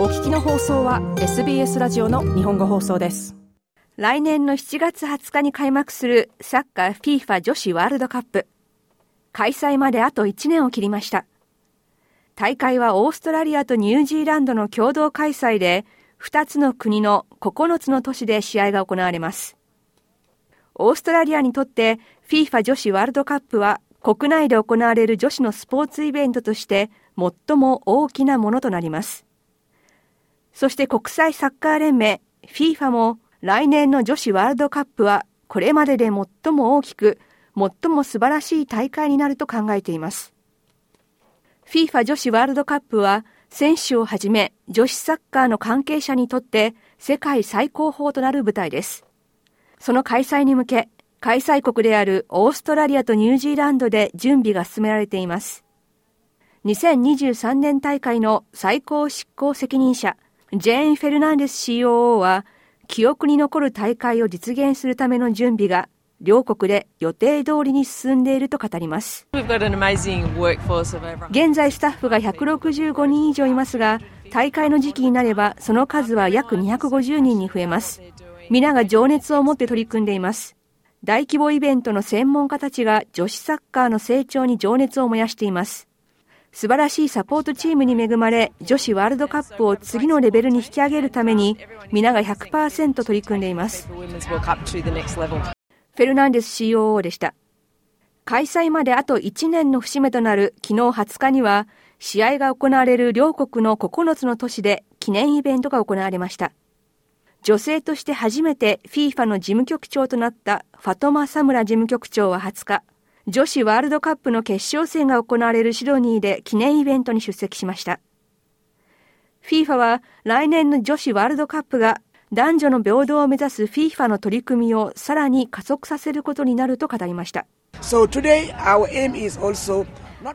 お聞きの放送は SBS ラジオの日本語放送です。来年の7月20日に開幕するサッカー FIFA 女子ワールドカップ。開催まであと1年を切りました。大会はオーストラリアとニュージーランドの共同開催で2つの国の9つの都市で試合が行われます。オーストラリアにとって FIFA 女子ワールドカップは国内で行われる女子のスポーツイベントとして最も大きなものとなります。そして国際サッカー連盟 FIFA も来年の女子ワールドカップはこれまでで最も大きく、最も素晴らしい大会になると考えています。FIFA 女子ワールドカップは選手をはじめ女子サッカーの関係者にとって世界最高峰となる舞台です。その開催に向け開催国であるオーストラリアとニュージーランドで準備が進められています。2023年大会の最高執行責任者、ジェーン・フェルナンデス COO は、記憶に残る大会を実現するための準備が両国で予定通りに進んでいると語ります。現在スタッフが165人以上いますが、大会の時期になればその数は約250人に増えます。皆が情熱を持って取り組んでいます。大規模イベントの専門家たちが女子サッカーの成長に情熱を燃やしています。素晴らしいサポートチームに恵まれ、女子ワールドカップを次のレベルに引き上げるために、皆が100%取り組んでいます。フェルナンデス COO でした。開催まであと1年の節目となる昨日20日には、試合が行われる両国の9つの都市で記念イベントが行われました。女性として初めて FIFA の事務局長となったファトマ・サムラ事務局長は20日、女子ワールドカップの決勝戦が行われるシドニーで記念イベントに出席しました。FIFA は来年の女子ワールドカップが男女の平等を目指す FIFA の取り組みをさらに加速させることになると語りました。So today, also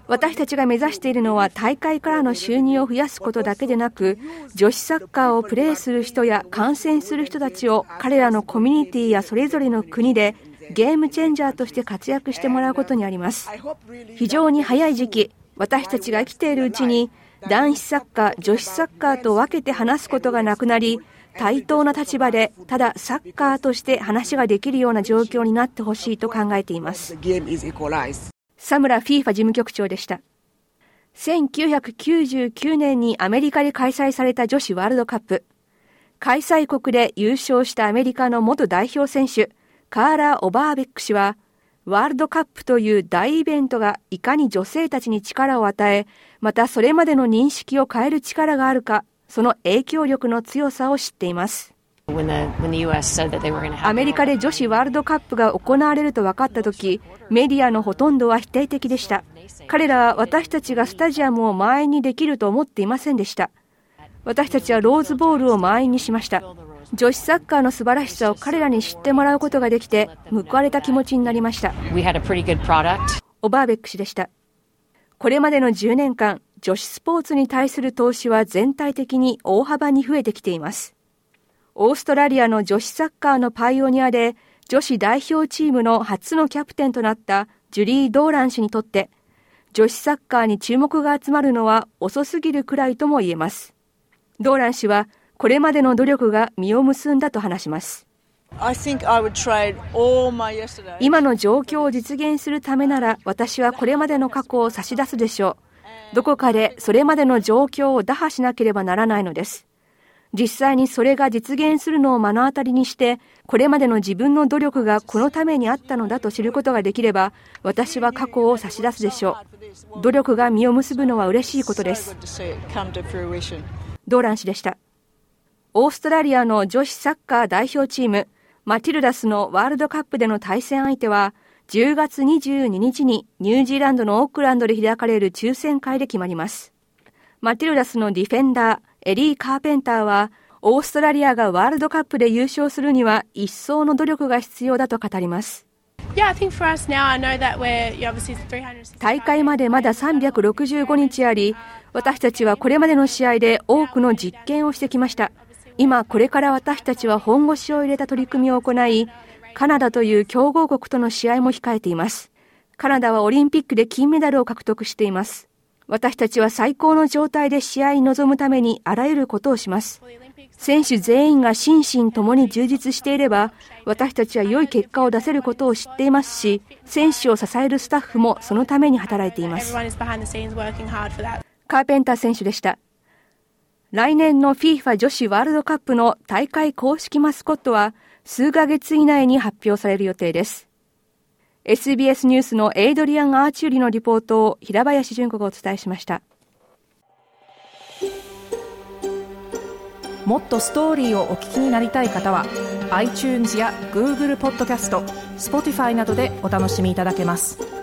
私たちが目指しているのは大会からの収入を増やすことだけでなく女子サッカーをプレーする人や観戦する人たちを彼らのコミュニティやそれぞれの国でゲームチェンジャーとして活躍してもらうことにあります非常に早い時期私たちが生きているうちに男子サッカー女子サッカーと分けて話すことがなくなり対等な立場でただサッカーとして話ができるような状況になってほしいと考えていますサムラ・フィーファ事務局長でした。1999年にアメリカで開催された女子ワールドカップ。開催国で優勝したアメリカの元代表選手、カーラ・オバーベック氏は、ワールドカップという大イベントがいかに女性たちに力を与え、またそれまでの認識を変える力があるか、その影響力の強さを知っています。アメリカで女子ワールドカップが行われると分かったとき、メディアのほとんどは否定的でした。彼らは私たちがスタジアムを満員にできると思っていませんでした。私たちはローズボールを満員にしました。女子サッカーの素晴らしさを彼らに知ってもらうことができて、報われた気持ちになりました。オバーベック氏でした。これまでの10年間、女子スポーツに対する投資は全体的に大幅に増えてきています。オーストラリアの女子サッカーのパイオニアで女子代表チームの初のキャプテンとなったジュリー・ドーラン氏にとって女子サッカーに注目が集まるのは遅すぎるくらいとも言えます。ドーラン氏はこれまでの努力が実を結んだと話します。今の状況を実現するためなら私はこれまでの過去を差し出すでしょう。どこかでそれまでの状況を打破しなければならないのです。実際にそれが実現するのを目の当たりにして、これまでの自分の努力がこのためにあったのだと知ることができれば、私は過去を差し出すでしょう。努力が実を結ぶのは嬉しいことです。ドーラン氏でした？オーストラリアの女子サッカー代表チーム、マティルダスのワールドカップでの対戦相手は、10月22日にニュージーランドのオークランドで開かれる抽選会で決まります。マティルダスのディフェンダー、エリー・カーペンターは、オーストラリアがワールドカップで優勝するには一層の努力が必要だと語ります。大会までまだ365日あり、私たちはこれまでの試合で多くの実験をしてきました。今、これから私たちは本腰を入れた取り組みを行い、カナダという強豪国との試合も控えています。カナダはオリンピックで金メダルを獲得しています。私たちは最高の状態で試合に臨むためにあらゆることをします。選手全員が心身ともに充実していれば、私たちは良い結果を出せることを知っていますし、選手を支えるスタッフもそのために働いています。カーペンター選手でした。来年の FIFA 女子ワールドカップの大会公式マスコットは数ヶ月以内に発表される予定です。SBS ニュースのエイドリアン・アーチューリのリポートを平林純子がお伝えしました。もっとストーリーをお聞きになりたい方は iTunes や Google ポッドキャスト Spotify などでお楽しみいただけます。